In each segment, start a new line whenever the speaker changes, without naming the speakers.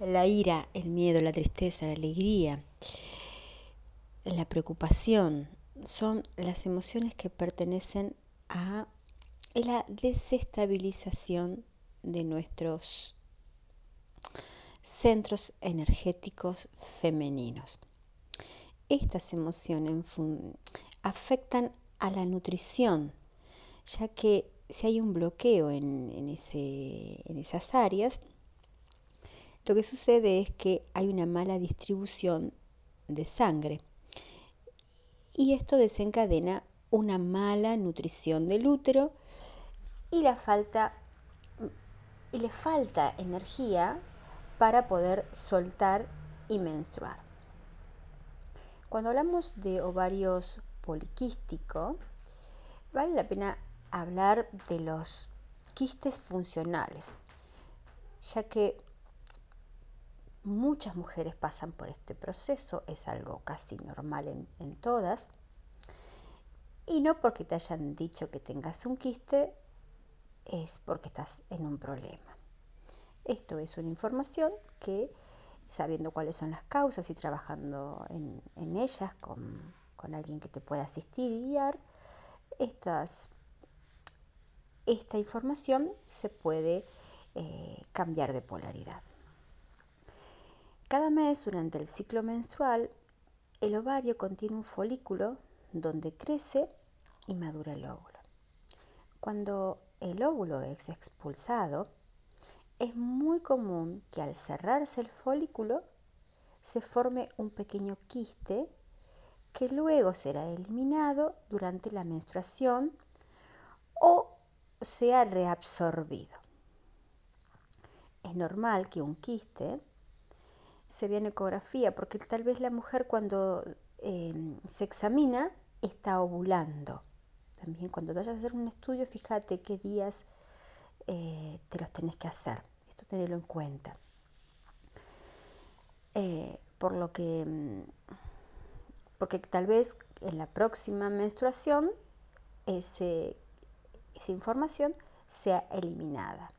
la ira, el miedo, la tristeza, la alegría, la preocupación, son las emociones que pertenecen a la desestabilización de nuestros centros energéticos femeninos. Estas emociones afectan a la nutrición, ya que si hay un bloqueo en, ese, en esas áreas, lo que sucede es que hay una mala distribución de sangre y esto desencadena una mala nutrición del útero y le falta energía para poder soltar y menstruar. Cuando hablamos de ovarios poliquísticos, vale la pena hablar de los quistes funcionales, ya que muchas mujeres pasan por este proceso, es algo casi normal en, en todas, y no porque te hayan dicho que tengas un quiste, es porque estás en un problema. Esto es una información que, sabiendo cuáles son las causas y trabajando en, ellas con, alguien que te pueda asistir y guiar, estas, esta información se puede eh, cambiar de polaridad. Cada mes durante el ciclo menstrual, el ovario contiene un folículo donde crece y madura el óvulo. Cuando el óvulo es expulsado, es muy común que al cerrarse el folículo se forme un pequeño quiste que luego será eliminado durante la menstruación o sea reabsorbido. Es normal que un quiste se vea en ecografía porque tal vez la mujer cuando em, se examina está ovulando. También cuando vayas a hacer un estudio, fíjate qué días eh, te los tenés que hacer. Esto tenerlo en cuenta. Eh, por lo que, mm, porque tal vez en la próxima menstruación ese, esa información sea eliminada.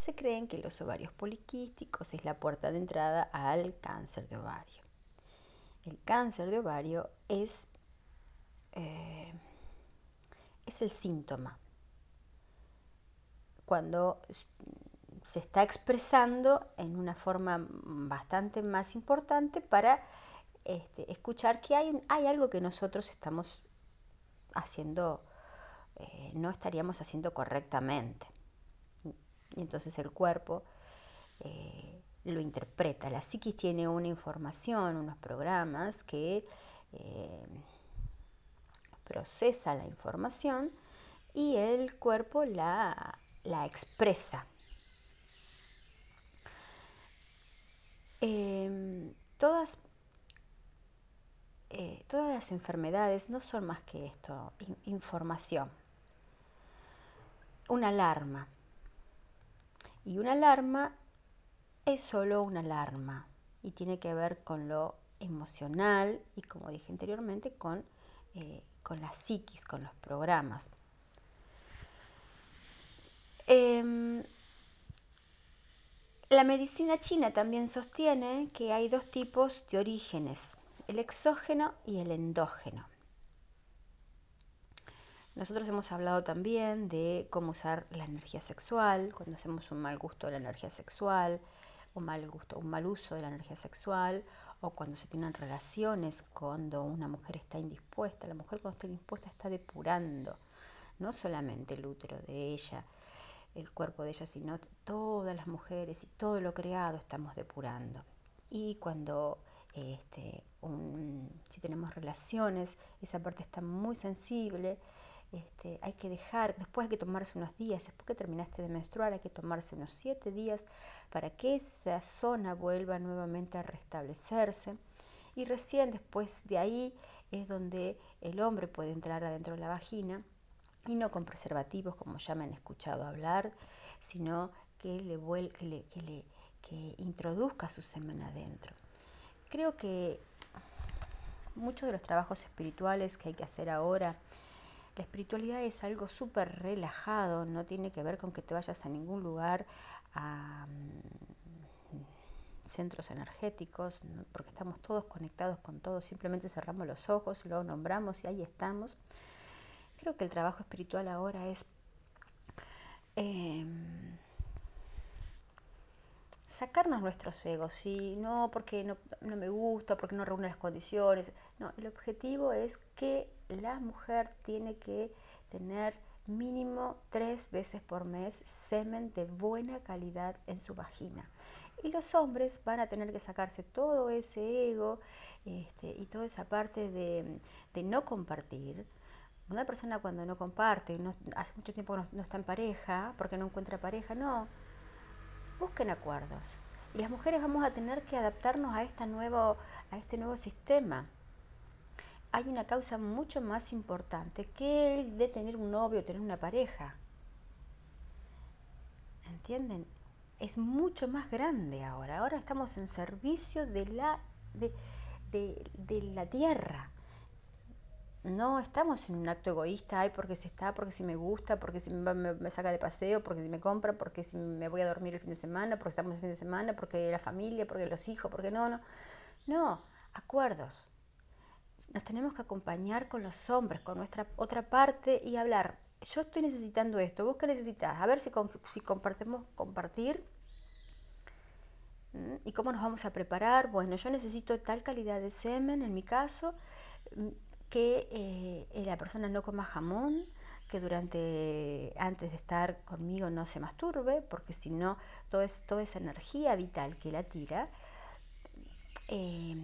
Se creen que los ovarios poliquísticos es la puerta de entrada al cáncer de ovario. El cáncer de ovario es, eh, es el síntoma cuando se está expresando en una forma bastante más importante para este, escuchar que hay, hay, algo que nosotros estamos haciendo, eh, no estaríamos haciendo correctamente. Y entonces el cuerpo eh, lo interpreta. La psiquis tiene una información, unos programas que eh, procesa la información y el cuerpo la la expresa. Em, todas, eh, todas las enfermedades no son más que esto, información. Una alarma. Y una alarma es solo una alarma y tiene que ver con lo emocional y como dije anteriormente con, eh, con la psiquis, con los programas. Em, la medicina china también sostiene que hay dos tipos de orígenes, el exógeno y el endógeno. Nosotros hemos hablado también de cómo usar la energía sexual, cuando hacemos un mal gusto de la energía sexual, un mal gusto, un mal uso de la energía sexual, o cuando se tienen relaciones, cuando una mujer está indispuesta. La mujer cuando está indispuesta está depurando, no solamente el útero de ella, el cuerpo de ella, sino todas las mujeres y todo lo creado estamos depurando. Y cuando este, si tenemos relaciones, esa parte está muy sensible, este, hay que dejar, después hay que tomarse unos días, después que terminaste de menstruar, hay que tomarse unos siete días para que esa zona vuelva nuevamente a restablecerse. Y recién después de ahí es donde el hombre puede entrar adentro de la vagina y no con preservativos como ya me han escuchado hablar, sino que le, que le, que le que introduzca su semen adentro. Creo que muchos de los trabajos espirituales que hay que hacer ahora, la espiritualidad es algo súper relajado, no tiene que ver con que te vayas a ningún lugar a, centros energéticos, porque estamos todos conectados con todo, simplemente cerramos los ojos, lo nombramos y ahí estamos. Creo que el trabajo espiritual ahora es em, sacarnos nuestros egos, y no porque no, no, me gusta, porque no reúne las condiciones, no, el objetivo es que la mujer tiene que tener mínimo tres veces por mes semen de buena calidad en su vagina. Y los hombres van a tener que sacarse todo ese ego este, y toda esa parte de, de, no compartir. Una persona cuando no comparte, no, hace mucho tiempo no, no está en pareja, porque no encuentra pareja, no. Busquen acuerdos. Y las mujeres vamos a tener que adaptarnos a, esta nuevo, a este nuevo sistema hay una causa mucho más importante que el de tener un novio, tener una pareja. ¿Entienden? Es mucho más grande ahora. Ahora estamos en servicio de la, de, de, de la tierra. No estamos en un acto egoísta, ay, porque si está, porque si me gusta, porque si me, saca de paseo, porque si me compra, porque si me voy a dormir el fin de semana, porque estamos el fin de semana, porque la familia, porque los hijos, porque no, no. No, acuerdos nos tenemos que acompañar con los hombres, con nuestra otra parte y hablar. Yo estoy necesitando esto, vos qué necesitas, a ver si, si compartimos, compartir. ¿Y cómo nos vamos a preparar? Bueno, yo necesito tal calidad de semen, en mi caso, que eh, la persona no coma jamón, que durante, antes de estar conmigo no se masturbe, porque si no, toda esa energía vital que la tira, eh,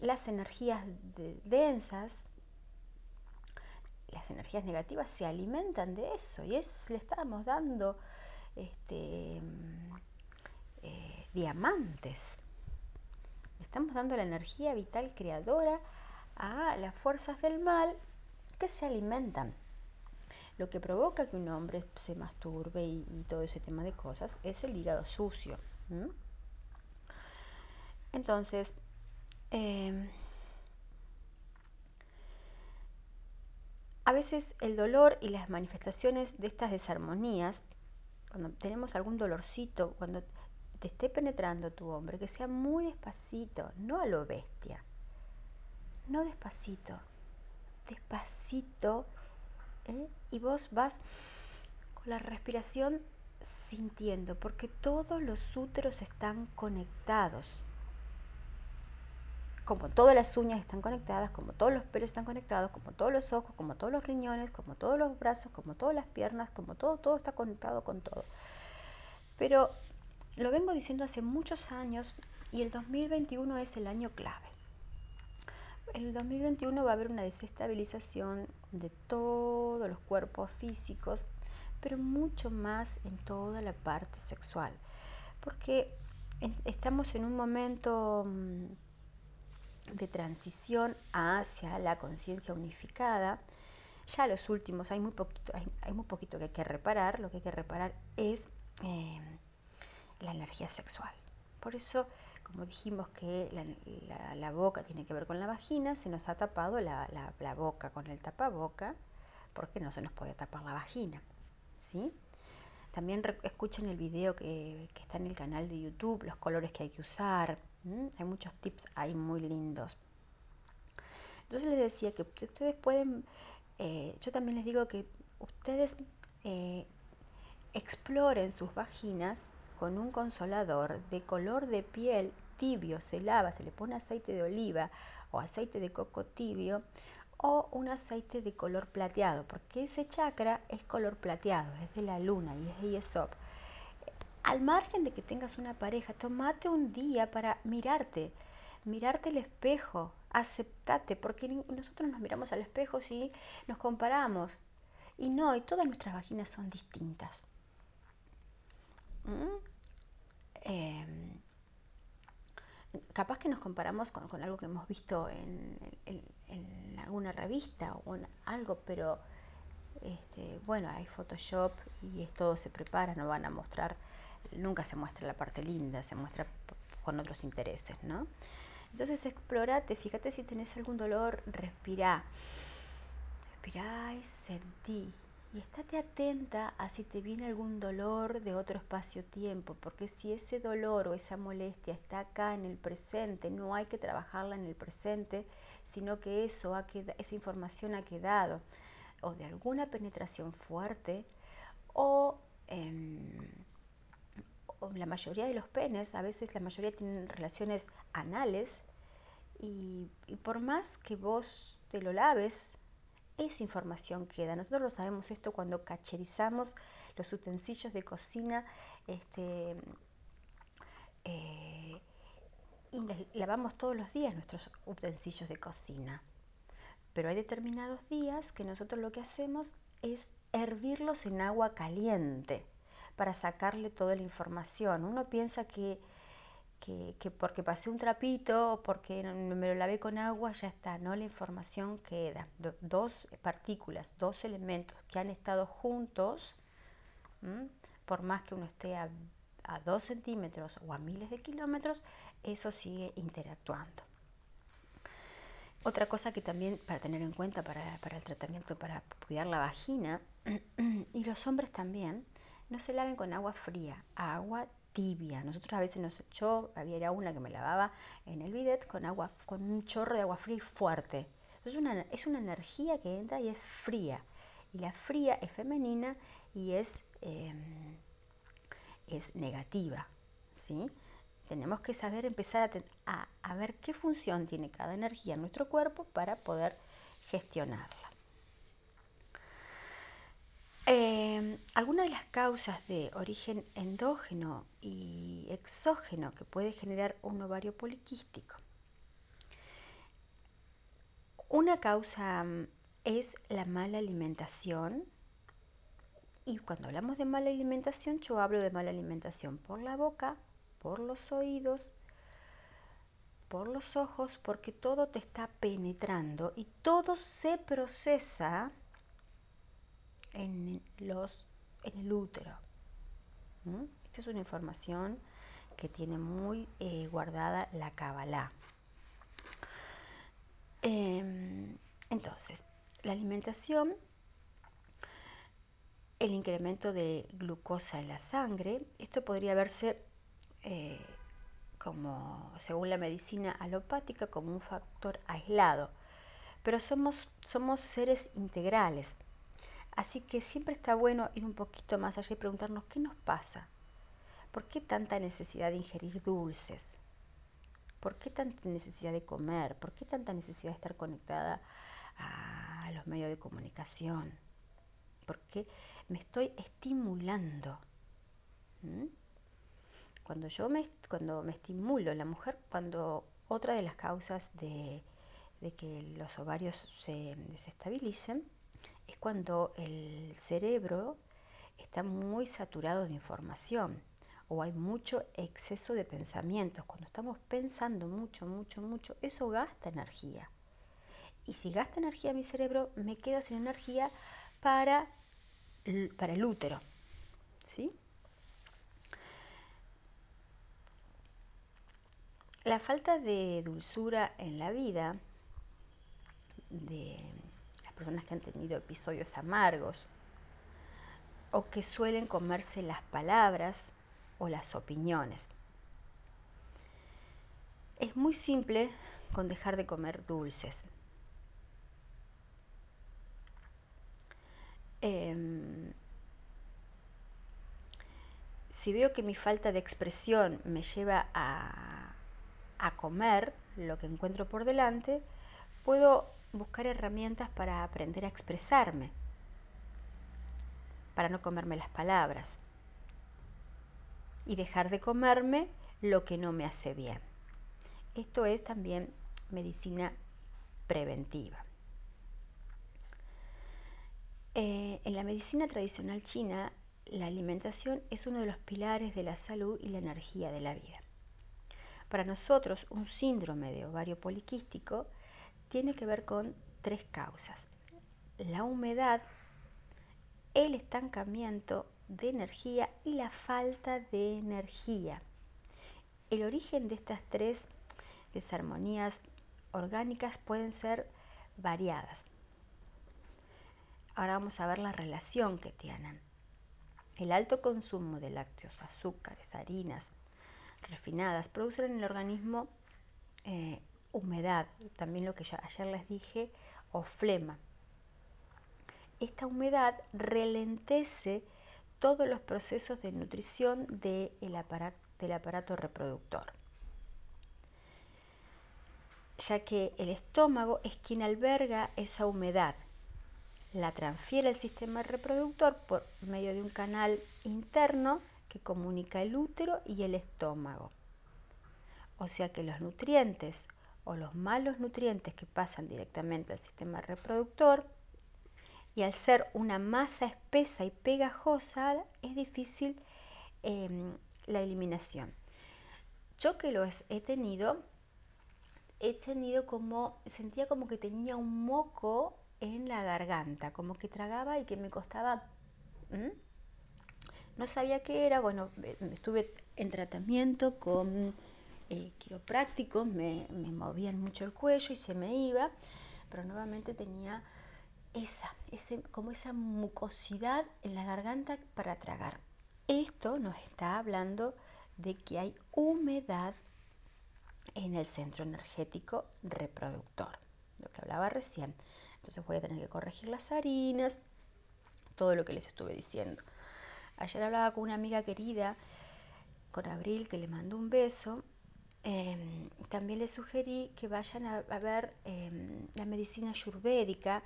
las energías de, densas, las energías negativas se alimentan de eso y es, le estamos dando este, eh, diamantes. Le estamos dando la energía vital creadora a las fuerzas del mal que se alimentan. Lo que provoca que un hombre se masturbe y, todo ese tema de cosas es el hígado sucio. Entonces, eh, a veces el dolor y las manifestaciones de estas desarmonías, cuando tenemos algún dolorcito, cuando te esté penetrando tu hombre, que sea muy despacito, no a lo bestia, no despacito, despacito, ¿eh? y vos vas con la respiración sintiendo, porque todos los úteros están conectados como todas las uñas están conectadas, como todos los pelos están conectados, como todos los ojos, como todos los riñones, como todos los brazos, como todas las piernas, como todo, todo está conectado con todo. Pero lo vengo diciendo hace muchos años y el 2021 es el año clave. En el 2021 va a haber una desestabilización de todos los cuerpos físicos, pero mucho más en toda la parte sexual, porque estamos en un momento mm, de transición hacia la conciencia unificada. Ya los últimos, hay muy, poquito, hay, muy poquito que hay que reparar, lo que hay que reparar es eh, la energía sexual. Por eso, como dijimos que la, boca tiene que ver con la vagina, se nos ha tapado la, boca con el tapaboca, porque no se nos puede tapar la vagina. ¿sí? También escuchen el video que, está en el canal de YouTube, los colores que hay que usar. Hay muchos tips ahí muy lindos. Entonces les decía que ustedes pueden, eh, yo también les digo que ustedes eh, exploren sus vaginas con un consolador de color de piel tibio, se lava, se le pone aceite de oliva o aceite de coco tibio o un aceite de color plateado, porque ese chakra es color plateado, es de la luna y es de Yesop al margen de que tengas una pareja, tomate un día para mirarte, mirarte el espejo, aceptate, porque nosotros nos miramos al espejo y nos comparamos. Y no, y todas nuestras vaginas son distintas. ¿Mm? Eh, capaz que nos comparamos con, algo que hemos visto en, alguna revista o en algo, pero este, bueno, hay Photoshop y todo se prepara, no van a mostrar nunca se muestra la parte linda, se muestra con otros intereses, ¿no? Entonces explorate, fíjate si tenés algún dolor, respira. Respirá y sentí. Y estate atenta a si te viene algún dolor de otro espacio-tiempo, porque si ese dolor o esa molestia está acá en el presente, no hay que trabajarla en el presente, sino que eso ha esa información ha quedado o de alguna penetración fuerte o, o la mayoría de los penes, a veces la mayoría tienen relaciones anales y, y por más que vos te lo laves, esa información queda. Nosotros lo sabemos esto cuando cacherizamos los utensilios de cocina este, eh, y lavamos todos los días nuestros utensilios de cocina. Pero hay determinados días que nosotros lo que hacemos es hervirlos en agua caliente para sacarle toda la información. Uno piensa que que, porque pasé un trapito o porque me lo lavé con agua, ya está, ¿no? La información queda. dos partículas, dos elementos que han estado juntos, por más que uno esté a, dos centímetros o a miles de kilómetros, eso sigue interactuando. Otra cosa que también para tener en cuenta para, para el tratamiento, para cuidar la vagina, y los hombres también, no se laven con agua fría, agua tibia. Nosotros a veces, nos, yo había una que me lavaba en el bidet con agua, con un chorro de agua fría fuerte. Una, es una energía que entra y es fría. Y la fría es femenina y es, em, es negativa. ¿sí? Tenemos que saber empezar a, a ver qué función tiene cada energía en nuestro cuerpo para poder gestionarla. Eh, algunas de las causas de origen endógeno y exógeno que puede generar un ovario poliquístico. Una causa mm, es la mala alimentación. Y cuando hablamos de mala alimentación, yo hablo de mala alimentación por la boca, por los oídos, por los ojos, porque todo te está penetrando y todo se procesa en, los, en el útero. Esta es una información que tiene muy eh, guardada la Kabbalah. Em, entonces, la alimentación, el incremento de glucosa en la sangre, esto podría verse eh, como, según la medicina alopática, como un factor aislado, pero somos, somos seres integrales. Así que siempre está bueno ir un poquito más allá y preguntarnos qué nos pasa. ¿Por qué tanta necesidad de ingerir dulces? ¿Por qué tanta necesidad de comer? ¿Por qué tanta necesidad de estar conectada a los medios de comunicación? ¿Por qué me estoy estimulando? ¿Mm? Cuando yo me, cuando me estimulo, la mujer, cuando otra de las causas de, de que los ovarios se desestabilicen, es cuando el cerebro está muy saturado de información o hay mucho exceso de pensamientos. Cuando estamos pensando mucho, mucho, mucho, eso gasta energía. Y si gasta energía mi cerebro, me quedo sin energía para, para el útero. ¿Sí? La falta de dulzura en la vida de personas que han tenido episodios amargos o que suelen comerse las palabras o las opiniones. Es muy simple con dejar de comer dulces. Em, si veo que mi falta de expresión me lleva a, a comer lo que encuentro por delante, puedo buscar herramientas para aprender a expresarme, para no comerme las palabras y dejar de comerme lo que no me hace bien. Esto es también medicina preventiva. Eh, en la medicina tradicional china, la alimentación es uno de los pilares de la salud y la energía de la vida. Para nosotros, un síndrome de ovario poliquístico tiene que ver con tres causas. La humedad, el estancamiento de energía y la falta de energía. El origen de estas tres desarmonías orgánicas pueden ser variadas. ahora vamos a ver la relación que tienen. El alto consumo de lácteos, azúcares, harinas refinadas producen en el organismo eh, humedad, también lo que ayer les dije, o flema. Esta humedad relentece todos los procesos de nutrición del aparato reproductor, ya que el estómago es quien alberga esa humedad la transfiere al sistema reproductor por medio de un canal interno que comunica el útero y el estómago. O sea que los nutrientes o los malos nutrientes que pasan directamente al sistema reproductor y al ser una masa espesa y pegajosa es difícil em, la eliminación. Yo que lo he tenido, he tenido como, sentía como que tenía un moco en la garganta, como que tragaba y que me costaba... No sabía qué era, bueno, estuve en tratamiento con eh, quiroprácticos, me, me, movían mucho el cuello y se me iba, pero nuevamente tenía esa, ese, como esa mucosidad en la garganta para tragar. Esto nos está hablando de que hay humedad en el centro energético reproductor, lo que hablaba recién. Entonces voy a tener que corregir las harinas, todo lo que les estuve diciendo. Ayer hablaba con una amiga querida, con Abril, que le mandó un beso. Em, también le sugerí que vayan a, ver em, la medicina ayurvédica,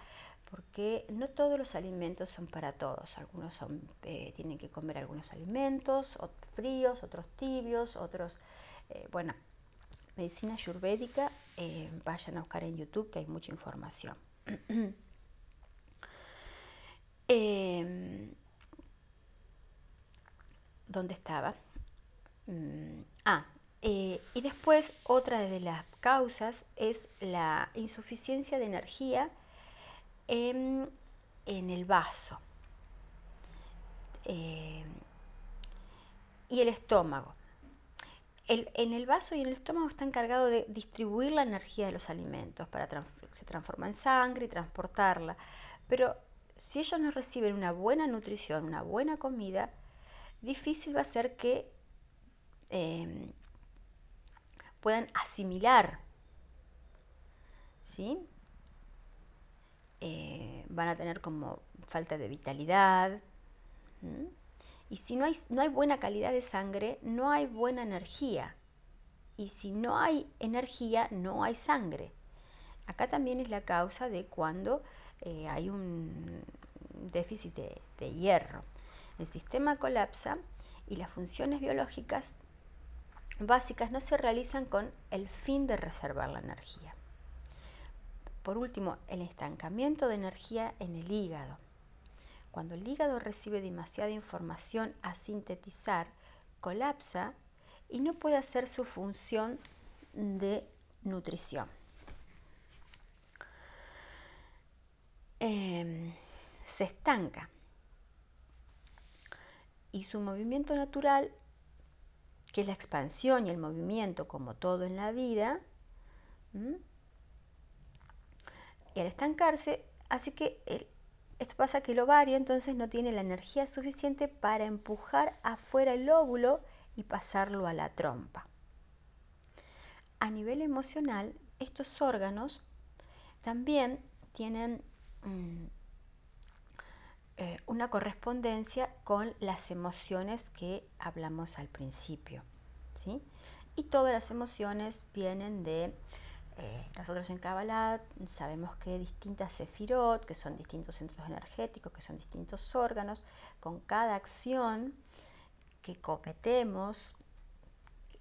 porque no todos los alimentos son para todos. Algunos son, eh, tienen que comer algunos alimentos, fríos, otros tibios, otros, eh, bueno, medicina ayurvédica, eh, vayan a buscar en YouTube que hay mucha información. Em, ¿Dónde estaba? Mm, ah, eh, y después otra de las causas es la insuficiencia de energía en, el vaso em, y el estómago. en el vaso y en el estómago está encargado de distribuir la energía de los alimentos para se transforma en sangre y transportarla. Pero si ellos no reciben una buena nutrición, una buena comida, difícil va a ser que em, puedan asimilar. ¿Sí? Eh, van a tener como falta de vitalidad. Y si no hay, no hay buena calidad de sangre, no hay buena energía. Y si no hay energía, no hay sangre. Acá también es la causa de cuando eh, hay un déficit de, hierro. El sistema colapsa y las funciones biológicas básicas no se realizan con el fin de reservar la energía. Por último, el estancamiento de energía en el hígado. Cuando el hígado recibe demasiada información a sintetizar, colapsa y no puede hacer su función de nutrición. Em, se estanca. Y su movimiento natural, que es la expansión y el movimiento como todo en la vida, y al estancarse, así que esto pasa que el ovario entonces no tiene la energía suficiente para empujar afuera el óvulo y pasarlo a la trompa. A nivel emocional, estos órganos también tienen Mm, eh, una correspondencia con las emociones que hablamos al principio. ¿sí? Y todas las emociones vienen de, eh, nosotros en Kabbalah sabemos que distintas sefirot, que son distintos centros energéticos, que son distintos órganos, con cada acción que cometemos,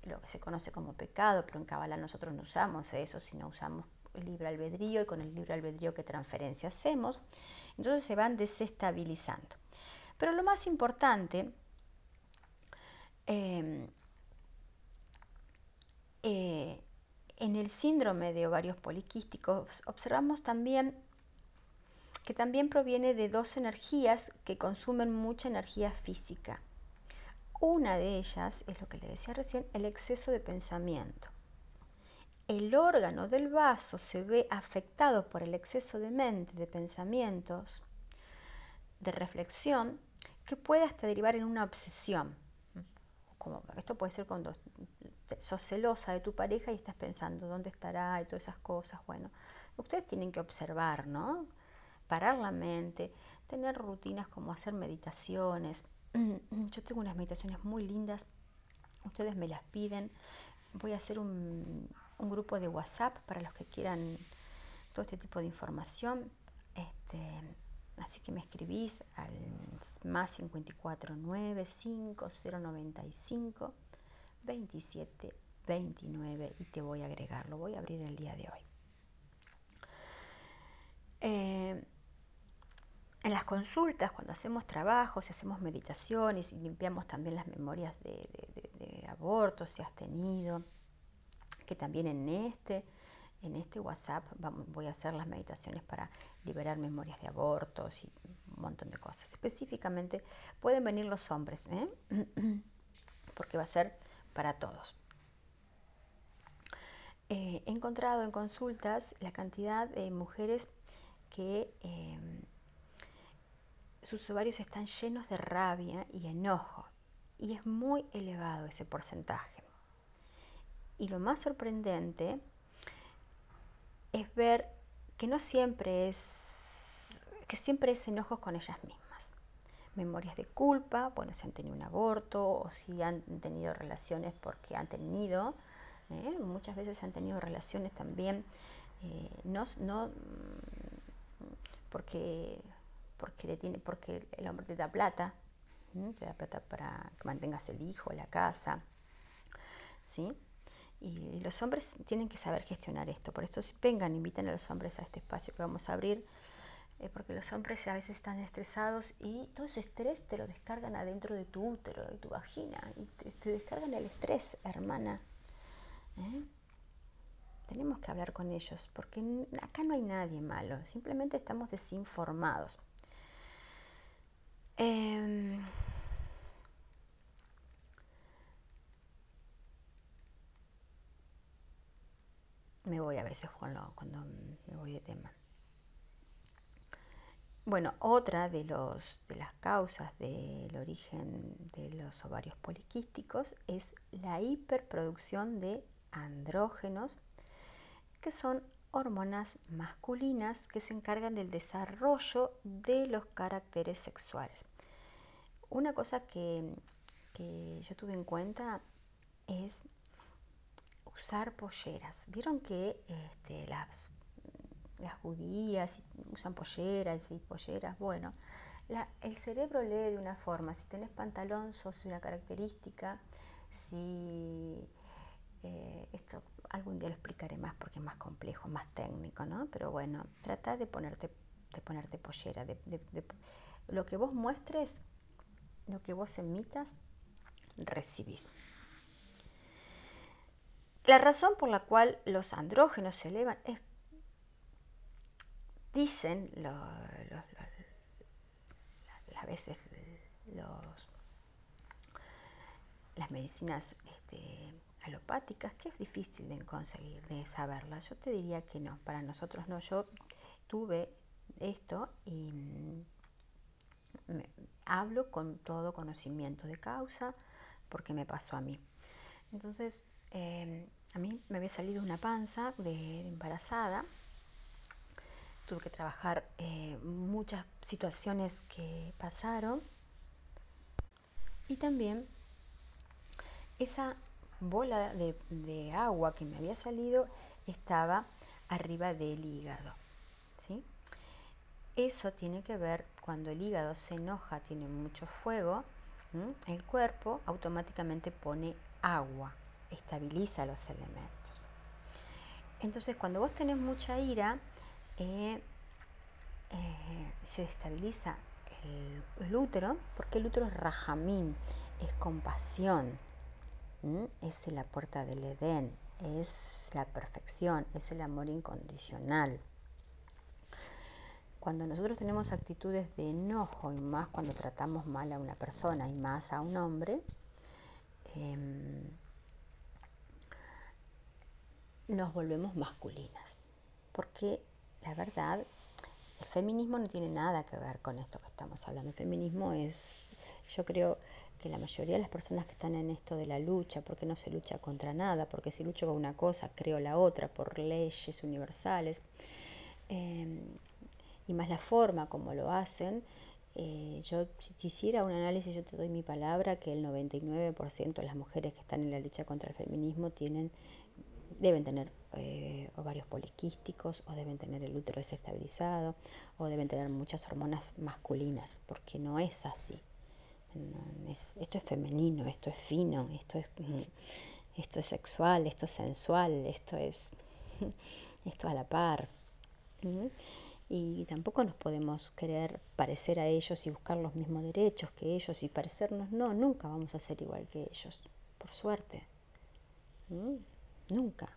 lo que se conoce como pecado, pero en Kabbalah nosotros no usamos eso, sino usamos libre albedrío y con el libre albedrío qué transferencia hacemos. Entonces se van desestabilizando. Pero lo más importante em, eh, en el síndrome de ovarios poliquísticos observamos también que también proviene de dos energías que consumen mucha energía física. Una de ellas es lo que le decía recién, el exceso de pensamiento el órgano del vaso se ve afectado por el exceso de mente, de pensamientos, de reflexión que puede hasta derivar en una obsesión. Como, esto puede ser cuando sos celosa de tu pareja y estás pensando dónde estará y todas esas cosas. Bueno, ustedes tienen que observar, ¿no? Parar la mente, tener rutinas como hacer meditaciones. Yo tengo unas meditaciones muy lindas, ustedes me las piden. Voy a hacer un, un grupo de WhatsApp para los que quieran todo este tipo de información. Este, así que me escribís al más 549 5095 27 29 y te voy a agregar, lo voy a abrir el día de hoy. Eh, en las consultas, cuando hacemos trabajos y hacemos meditaciones y limpiamos también las memorias de, de abortos si has tenido, que también en este, en este WhatsApp voy a hacer las meditaciones para liberar memorias de abortos y un montón de cosas. Específicamente pueden venir los hombres, ¿eh? porque va a ser para todos. Eh, he encontrado en consultas la cantidad de mujeres que em, sus ovarios están llenos de rabia y enojo y es muy elevado ese porcentaje. Y lo más sorprendente es ver que no siempre es, que siempre es enojo con ellas mismas. Memorias de culpa, bueno, si han tenido un aborto o si han tenido relaciones porque han tenido, ¿eh? muchas veces han tenido relaciones también, eh, no, no porque, porque, le tiene, porque el hombre te da plata, te da plata para que mantengas el hijo, la casa, ¿sí? Y los hombres tienen que saber gestionar esto. Por esto vengan, inviten a los hombres a este espacio que vamos a abrir, eh, porque los hombres a veces están estresados y todo ese estrés te lo descargan adentro de tu útero, de tu vagina, y te, descargan el estrés, hermana. ¿eh? Tenemos que hablar con ellos, porque acá no hay nadie malo, simplemente estamos desinformados. Eh, me voy a veces cuando, cuando me voy de tema. Bueno, otra de, los, de las causas del origen de los ovarios poliquísticos es la hiperproducción de andrógenos, que son hormonas masculinas que se encargan del desarrollo de los caracteres sexuales. Una cosa que, que yo tuve en cuenta es usar polleras. Vieron que este, las, las judías usan polleras y polleras. Bueno, el cerebro lee de una forma. Si tenés pantalón, sos una característica. Si eh, esto algún día lo explicaré más porque es más complejo, más técnico, ¿no? Pero bueno, trata de ponerte, de ponerte pollera. De, lo que vos muestres, lo que vos emitas, recibís. La razón por la cual los andrógenos se elevan es, dicen a veces los, las medicinas este, alopáticas, que es difícil de conseguir, de saberlas. Yo te diría que no, para nosotros no. Yo tuve esto y me, hablo con todo conocimiento de causa porque me pasó a mí. Entonces, Em, a mí me había salido una panza de embarazada. Tuve que trabajar eh, muchas situaciones que pasaron. Y también esa bola de, de, agua que me había salido estaba arriba del hígado. ¿sí? Eso tiene que ver cuando el hígado se enoja, tiene mucho fuego, el cuerpo automáticamente pone agua estabiliza los elementos. Entonces, cuando vos tenés mucha ira, eh, eh, se destabiliza el, útero, porque el útero es rajamín, es compasión, es la puerta del Edén, es la perfección, es el amor incondicional. Cuando nosotros tenemos actitudes de enojo, y más cuando tratamos mal a una persona y más a un hombre, em, nos volvemos masculinas. Porque la verdad, El feminismo no tiene nada que ver con esto que estamos hablando. El feminismo es, yo creo que la mayoría de las personas que están en esto de la lucha, porque no se lucha contra nada, porque si lucho con una cosa, creo la otra, por leyes universales, eh, y más la forma como lo hacen, eh, yo si hiciera un análisis, yo te doy mi palabra que el 99% de las mujeres que están en la lucha contra el feminismo tienen, deben tener eh, ovarios poliquísticos o deben tener el útero desestabilizado o deben tener muchas hormonas masculinas, porque no es así. esto es femenino, esto es fino, esto es, esto es sexual, esto es sensual, esto es esto a la par y tampoco nos podemos querer parecer a ellos y buscar los mismos derechos que ellos y parecernos, no, nunca vamos a ser igual que ellos, por suerte. ¿Mm? Nunca.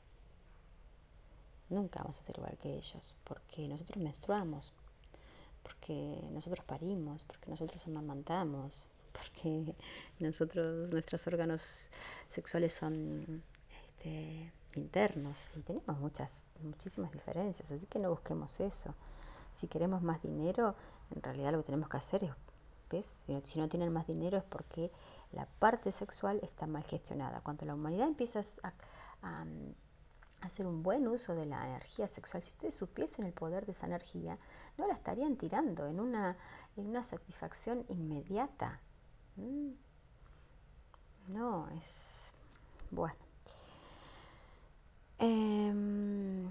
Nunca vamos a ser igual que ellos, porque nosotros menstruamos, porque nosotros parimos, porque nosotros amamantamos, porque nosotros, nuestros órganos sexuales son este, internos y tenemos muchas, muchísimas diferencias, así que no busquemos eso. Si queremos más dinero, en realidad lo que tenemos que hacer es, ¿ves? Si no, tienen más dinero es porque la parte sexual está mal gestionada. Cuando la humanidad empieza a, hacer un buen uso de la energía sexual, si ustedes supiesen el poder de esa energía, no la estarían tirando en una, en una satisfacción inmediata. ¿Mm? No, es... Bueno. Em,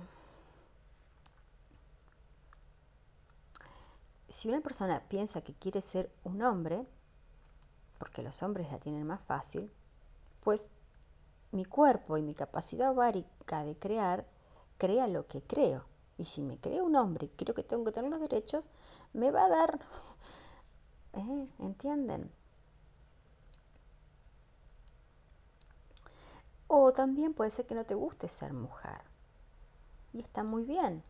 si una persona piensa que quiere ser un hombre, porque los hombres la tienen más fácil, pues mi cuerpo y mi capacidad ovárica de crear crea lo que creo. Y si me creo un hombre y creo que tengo que tener los derechos, me va a dar... ¿Eh? ¿Entienden? O también puede ser que no te guste ser mujer. Y está muy bien.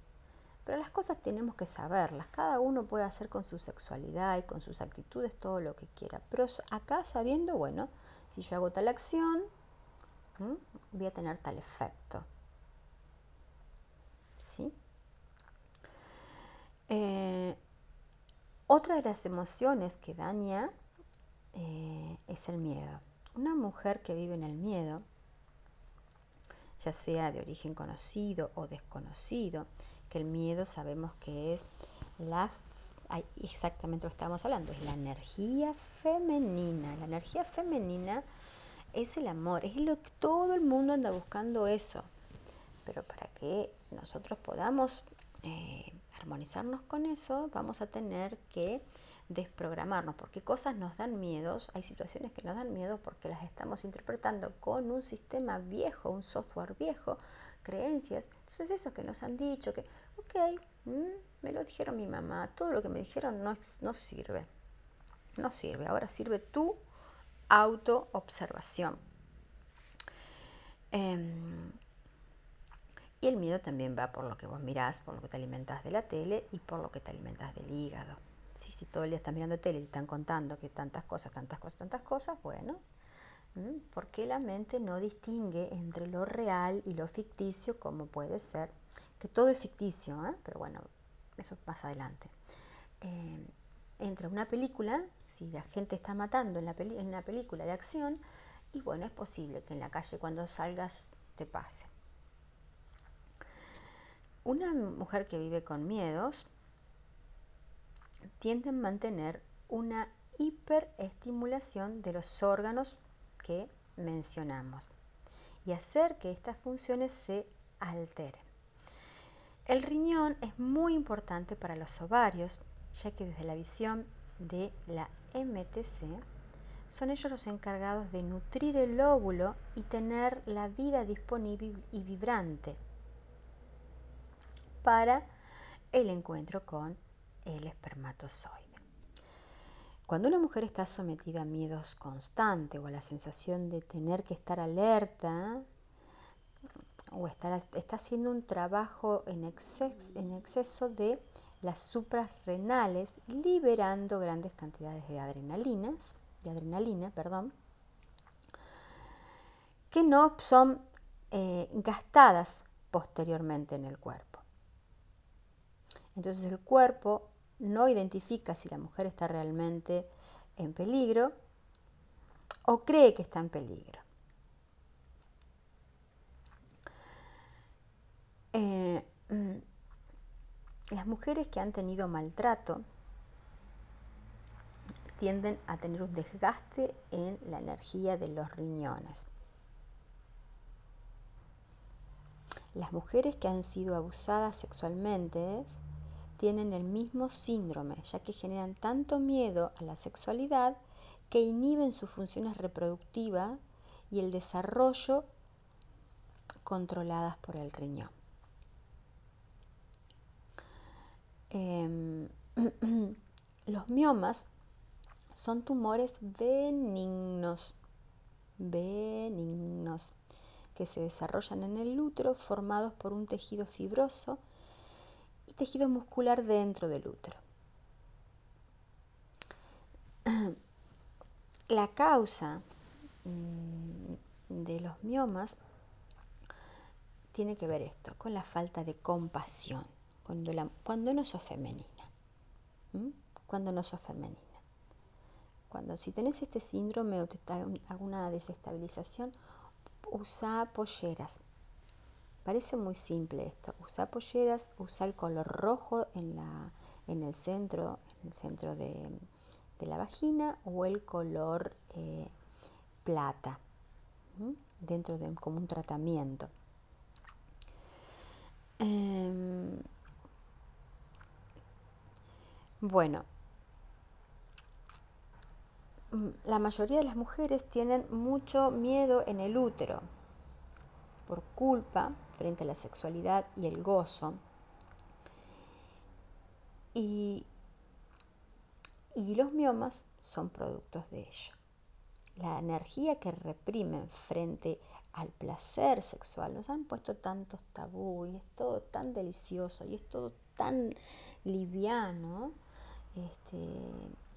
Pero las cosas tenemos que saberlas. Cada uno puede hacer con su sexualidad y con sus actitudes todo lo que quiera. Pero acá sabiendo, bueno, si yo hago tal acción, voy a tener tal efecto. ¿Sí? Eh, otra de las emociones que daña eh, es el miedo. Una mujer que vive en el miedo, ya sea de origen conocido o desconocido, el miedo sabemos que es la exactamente lo que estábamos hablando, es la energía femenina. La energía femenina es el amor, es lo que todo el mundo anda buscando eso. Pero para que nosotros podamos eh, armonizarnos con eso, vamos a tener que desprogramarnos, porque cosas nos dan miedos, hay situaciones que nos dan miedo porque las estamos interpretando con un sistema viejo, un software viejo, creencias. Entonces eso que nos han dicho, que, ok, mm, me lo dijeron mi mamá, todo lo que me dijeron no, no sirve. No sirve, ahora sirve tu autoobservación. Em, y el miedo también va por lo que vos mirás, por lo que te alimentas de la tele y por lo que te alimentas del hígado. Si, si todo el día estás mirando tele y te están contando que tantas cosas, tantas cosas, tantas cosas, bueno, porque la mente no distingue entre lo real y lo ficticio como puede ser, que todo es ficticio, ¿eh? pero bueno, eso más adelante. Eh, entre una película, si la gente está matando en, la en una película de acción, y bueno, es posible que en la calle cuando salgas te pase. Una mujer que vive con miedos tiende a mantener una hiperestimulación de los órganos que mencionamos y hacer que estas funciones se alteren. El riñón es muy importante para los ovarios, ya que desde la visión de la MTC son ellos los encargados de nutrir el óvulo y tener la vida disponible y vibrante para el encuentro con el espermatozoide. Cuando una mujer está sometida a miedos constantes o a la sensación de tener que estar alerta o estar, está haciendo un trabajo en, en exceso de las suprarrenales, liberando grandes cantidades de adrenalinas, de adrenalina, perdón, que no son eh, gastadas posteriormente en el cuerpo. Entonces el cuerpo no identifica si la mujer está realmente en peligro o cree que está en peligro. Eh, las mujeres que han tenido maltrato tienden a tener un desgaste en la energía de los riñones. Las mujeres que han sido abusadas sexualmente tienen el mismo síndrome, ya que generan tanto miedo a la sexualidad que inhiben sus funciones reproductivas y el desarrollo controladas por el riñón. Em, los miomas son tumores benignos, benignos, que se desarrollan en el útero formados por un tejido fibroso y tejido muscular dentro del útero. La causa mm, de los miomas tiene que ver esto, con la falta de compasión, cuando, cuando no sos femenina. Cuando no sos femenina. Cuando si tenés este síndrome o te está alguna desestabilización, usa polleras. Parece muy simple esto. Usa polleras, usa el color rojo en, la, en el centro, en el centro de, la vagina o el color eh, plata dentro de como un tratamiento. Em, bueno, mm, la mayoría de las mujeres tienen mucho miedo en el útero por culpa frente a la sexualidad y el gozo. Y, los miomas son productos de ello. La energía que reprimen frente al placer sexual, nos han puesto tantos tabú y es todo tan delicioso y es todo tan liviano. Este,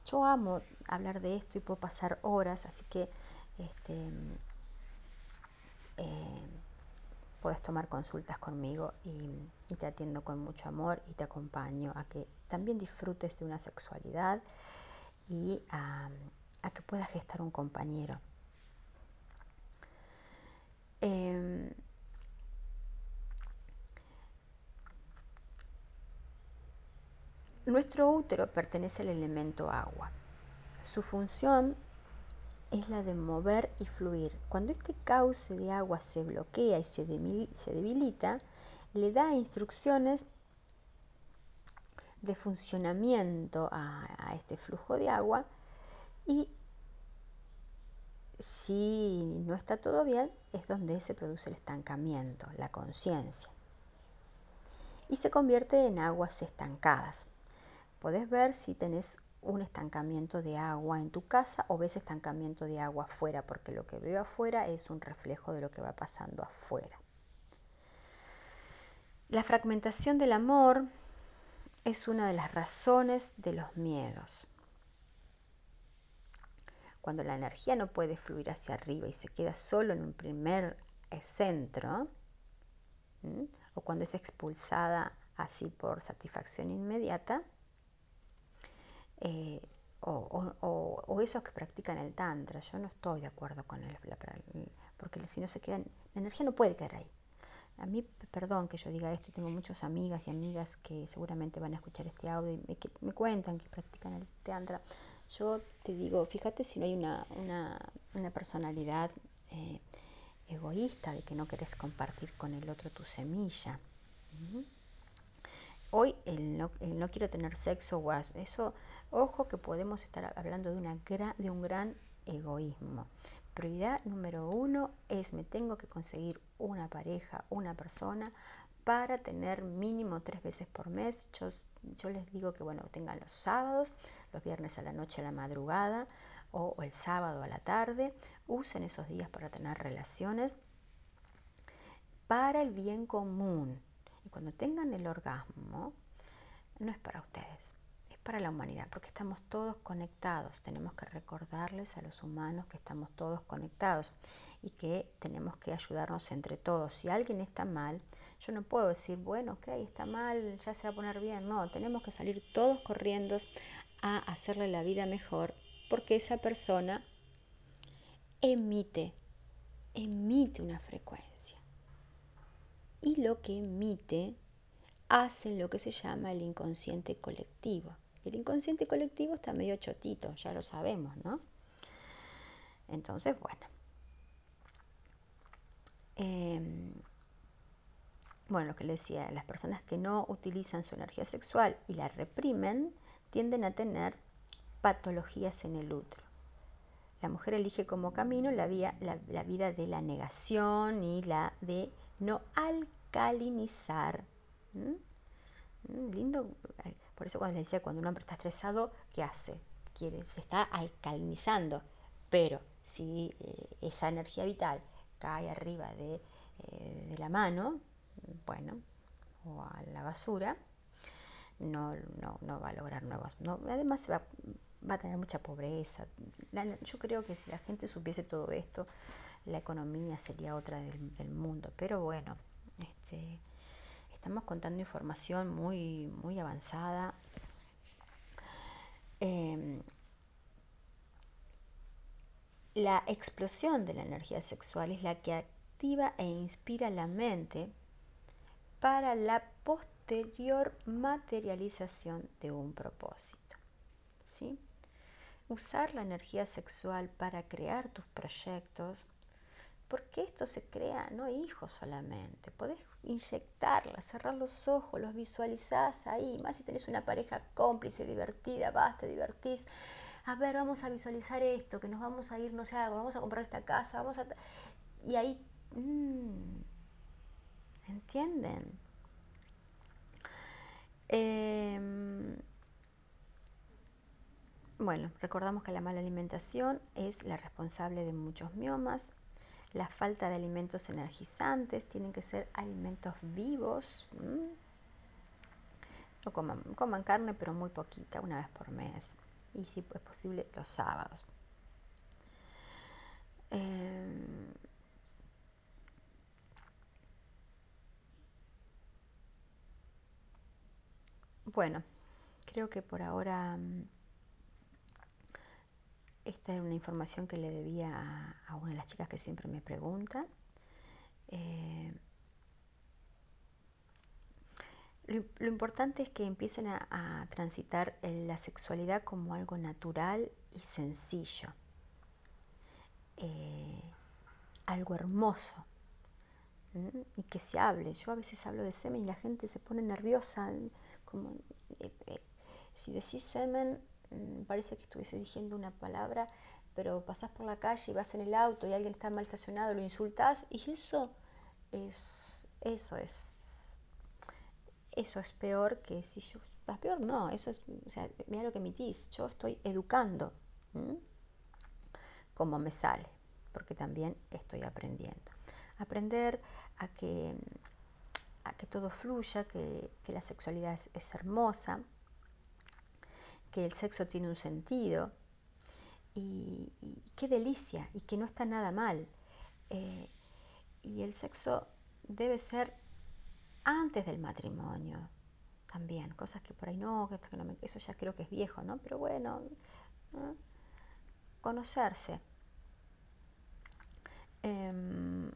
yo amo hablar de esto y puedo pasar horas, así que este, eh, puedes tomar consultas conmigo y, te atiendo con mucho amor y te acompaño a que también disfrutes de una sexualidad y a, que puedas gestar un compañero. Em, nuestro útero pertenece al elemento agua. Su función es la de mover y fluir. Cuando este cauce de agua se bloquea y se, debilita, le da instrucciones de funcionamiento a, este flujo de agua y si no está todo bien es donde se produce el estancamiento, la conciencia y se convierte en aguas estancadas. Podés ver si tenés un estancamiento de agua en tu casa o ves estancamiento de agua afuera, porque lo que veo afuera es un reflejo de lo que va pasando afuera. La fragmentación del amor es una de las razones de los miedos. Cuando la energía no puede fluir hacia arriba y se queda solo en un primer centro, o cuando es expulsada así por satisfacción inmediata, eh, o, esos que practican el tantra. Yo no estoy de acuerdo con él, porque si no se queda, la energía no puede quedar ahí. A mí, perdón que yo diga esto, tengo muchas amigas y amigas que seguramente van a escuchar este audio y me, cuentan que practican el tantra. Yo te digo, fíjate si no hay una, personalidad eh, egoísta de que no querés compartir con el otro tu semilla. Hoy el no, quiero tener sexo o eso, ojo que podemos estar hablando de, una de un gran egoísmo. Prioridad número uno es me tengo que conseguir una pareja, una persona para tener mínimo tres veces por mes. Yo, yo les digo que bueno, tengan los sábados, los viernes a la noche a la madrugada o el sábado a la tarde. Usen esos días para tener relaciones para el bien común cuando tengan el orgasmo, no es para ustedes, es para la humanidad, porque estamos todos conectados. Tenemos que recordarles a los humanos que estamos todos conectados y que tenemos que ayudarnos entre todos. Si alguien está mal, yo no puedo decir, bueno, ok, está mal, ya se va a poner bien. No, tenemos que salir todos corriendo a hacerle la vida mejor, porque esa persona emite, emite una frecuencia. Y lo que emite hace lo que se llama el inconsciente colectivo. El inconsciente colectivo está medio chotito, ya lo sabemos, ¿no? Entonces, bueno. Em, bueno, lo que le decía, las personas que no utilizan su energía sexual y la reprimen tienden a tener patologías en el útero. La mujer elige como camino la, la vida de la negación y la de no alcalinizar. ¿Mm? Lindo. Por eso cuando le decía, cuando un hombre está estresado, ¿qué hace? Quiere, se está alcalinizando. Pero si eh, esa energía vital cae arriba de, eh, de la mano, bueno, o a la basura, no, no, no va a lograr nuevas. No, además va, va, a tener mucha pobreza. Yo creo que si la gente supiese todo esto, la economía sería otra del, mundo. Pero bueno, este, estamos contando información muy, muy avanzada. Eh, la explosión de la energía sexual es la que activa e inspira la mente para la posterior materialización de un propósito. ¿sí? Usar la energía sexual para crear tus proyectos, porque esto se crea, no hijos solamente, podés inyectarla, cerrar los ojos, los visualizás ahí, más si tenés una pareja cómplice, divertida, vas, te divertís. A ver, vamos a visualizar esto, que nos vamos a ir, no sé, vamos a comprar esta casa, vamos a... Y ahí... Mmm, ¿Entienden? Eh, bueno, recordamos que la mala alimentación es la responsable de muchos miomas. La falta de alimentos energizantes tienen que ser alimentos vivos. No coman, coman carne, pero muy poquita, una vez por mes. Y si es posible, los sábados. Eh, Bueno, creo que por ahora mm, esta es una información que le debía a, una de las chicas que siempre me pregunta. Eh, lo, importante es que empiecen a, transitar la sexualidad como algo natural y sencillo, eh, algo hermoso, y que se hable. Yo a veces hablo de semen y la gente se pone nerviosa, como eh, eh, si decís semen, parece que estuviese diciendo una palabra, pero pasás por la calle y vas en el auto y alguien está mal estacionado, lo insultás y eso es, eso es, eso es peor que si yo, es peor no, eso es, o sea, mira lo que emitís, yo estoy educando, como me sale, porque también estoy aprendiendo. Aprender a que, a que todo fluya, que, que la sexualidad es, hermosa, que el sexo tiene un sentido y, qué delicia y que no está nada mal. Eh, y el sexo debe ser antes del matrimonio también, cosas que por ahí no, que no eso ya creo que es viejo, ¿no? Pero bueno, ¿no? conocerse. Eh,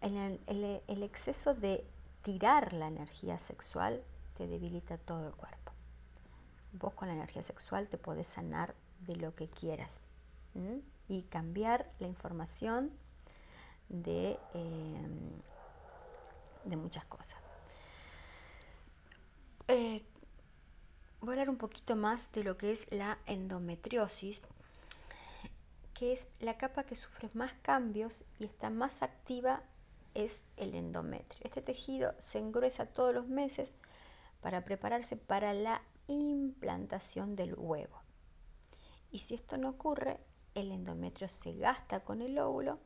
el, el, el, exceso de tirar la energía sexual te debilita todo el cuerpo. Vos con la energía sexual te podés sanar de lo que quieras y cambiar la información de, eh, de muchas cosas. Eh, voy a hablar un poquito más de lo que es la endometriosis, que es la capa que sufre más cambios y está más activa es el endometrio. Este tejido se engruesa todos los meses para prepararse para la implantación del huevo. Y si esto no ocurre, el endometrio se gasta con el óvulo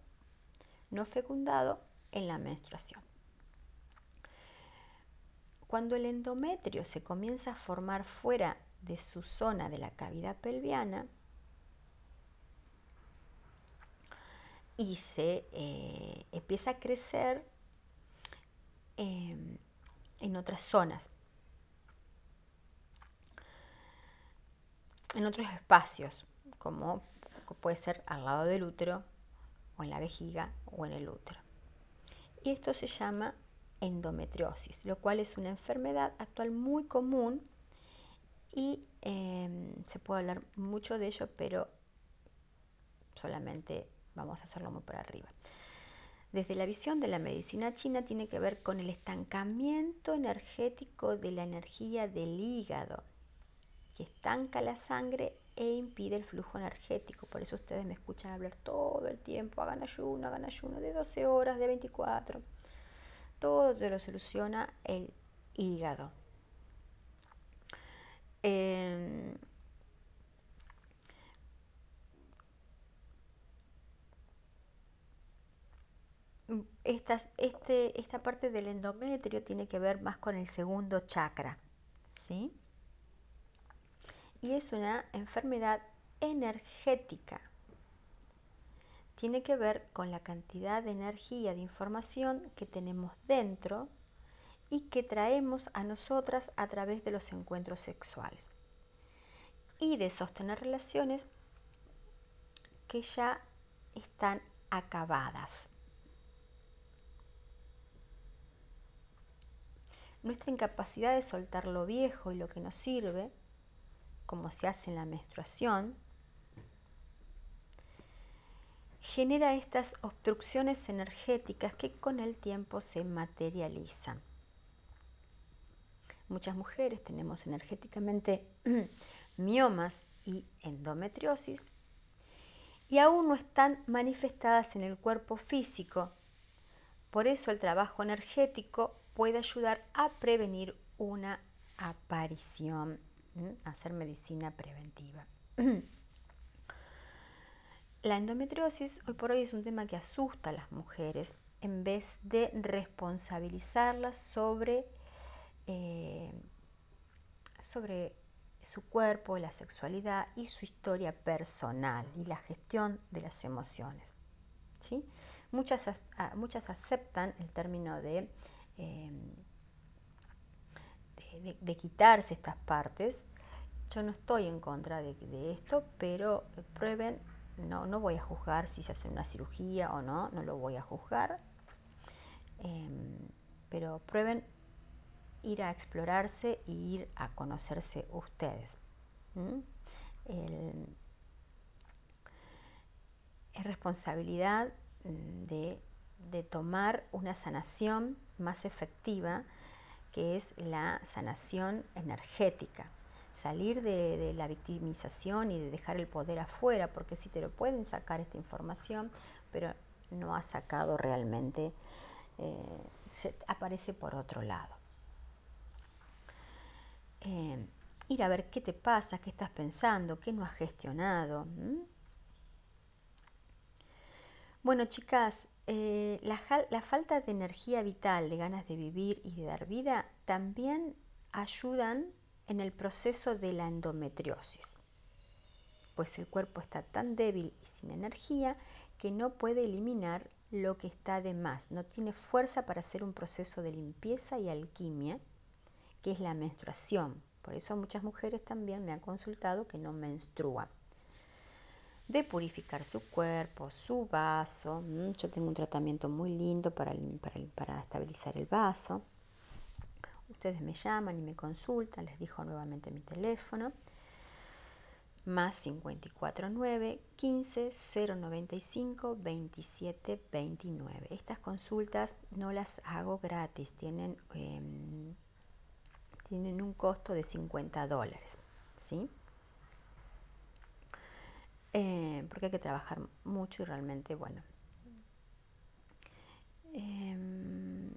no fecundado en la menstruación. Cuando el endometrio se comienza a formar fuera de su zona de la cavidad pelviana y se eh, empieza a crecer em, en otras zonas, en otros espacios, como puede ser al lado del útero o en la vejiga o en el útero. Y esto se llama endometriosis, lo cual es una enfermedad actual muy común y em, se puede hablar mucho de ello, pero solamente vamos a hacerlo muy por arriba. Desde la visión de la medicina china tiene que ver con el estancamiento energético de la energía del hígado, estanca la sangre e impide el flujo energético. Por eso ustedes me escuchan hablar todo el tiempo, hagan ayuno, hagan ayuno de 12 horas, de 24. Todo se lo soluciona el hígado. Em, esta, este, esta parte del endometrio tiene que ver más con el segundo chakra, ¿sí? Y es una enfermedad energética. Tiene que ver con la cantidad de energía, de información que tenemos dentro y que traemos a nosotras a través de los encuentros sexuales. Y de sostener relaciones que ya están acabadas. Nuestra incapacidad de soltar lo viejo y lo que nos sirve como se hace en la menstruación, genera estas obstrucciones energéticas que con el tiempo se materializan. Muchas mujeres tenemos energéticamente miomas y endometriosis y aún no están manifestadas en el cuerpo físico. Por eso el trabajo energético puede ayudar a prevenir una aparición hacer medicina preventiva. La endometriosis hoy por hoy es un tema que asusta a las mujeres en vez de responsabilizarlas sobre, eh, sobre su cuerpo, la sexualidad y su historia personal y la gestión de las emociones. ¿sí? Muchas, muchas aceptan el término de eh, de, quitarse estas partes. Yo no estoy en contra de, esto, pero prueben, no, no voy a juzgar si se hace una cirugía o no, no lo voy a juzgar, em, pero prueben ir a explorarse e ir a conocerse ustedes. es responsabilidad mm, de, de tomar una sanación más efectiva que es la sanación energética. Salir de, la victimización y de dejar el poder afuera, porque si te lo pueden sacar esta información, pero no ha sacado realmente, eh, aparece por otro lado. Eh, ir a ver qué te pasa, qué estás pensando, qué no has gestionado. Bueno, chicas, eh, la, falta de energía vital, de ganas de vivir y de dar vida, también ayudan en el proceso de la endometriosis, pues el cuerpo está tan débil y sin energía que no puede eliminar lo que está de más, no tiene fuerza para hacer un proceso de limpieza y alquimia, que es la menstruación. Por eso muchas mujeres también me han consultado que no menstruan de purificar su cuerpo, su vaso. Mm, yo tengo un tratamiento muy lindo para, para, estabilizar el vaso. Ustedes me llaman y me consultan, les dijo nuevamente mi teléfono. Más 549 15 095 27 29. Estas consultas no las hago gratis, tienen, em, tienen un costo de 50 dólares. ¿sí? Eh, porque hay que trabajar mucho y realmente, bueno. Em,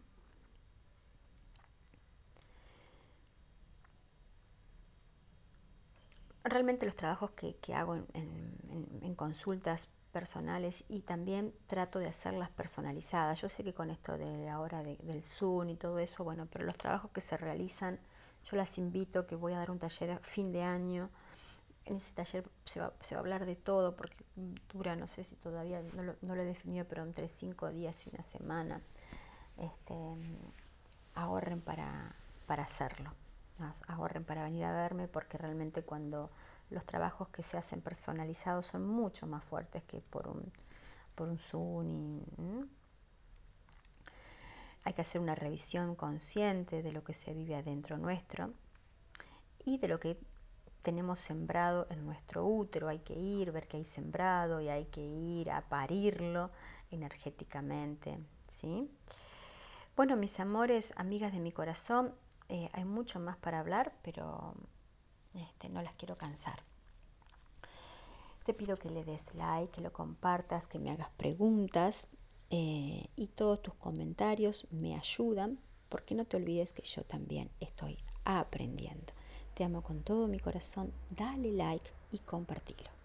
realmente los trabajos que, hago en, consultas personales y también trato de hacerlas personalizadas. Yo sé que con esto de ahora del Zoom y todo eso, bueno, pero los trabajos que se realizan, yo las invito que voy a dar un taller a fin de año. En ese taller se va, se va a hablar de todo porque dura, no sé si todavía, no lo, no lo he definido, pero entre cinco días y una semana. Este, ahorren para, para hacerlo, ahorren para venir a verme porque realmente cuando los trabajos que se hacen personalizados son mucho más fuertes que por un, por un Zoom. Hay que hacer una revisión consciente de lo que se vive adentro nuestro y de lo que tenemos sembrado en nuestro útero. Hay que ir, ver qué hay sembrado y hay que ir a parirlo energéticamente. ¿sí? Bueno, mis amores, amigas de mi corazón, eh, hay mucho más para hablar, pero este, no las quiero cansar. Te pido que le des like, que lo compartas, que me hagas preguntas eh, y todos tus comentarios me ayudan porque no te olvides que yo también estoy aprendiendo. Te amo con todo mi corazón, dale like y compartilo.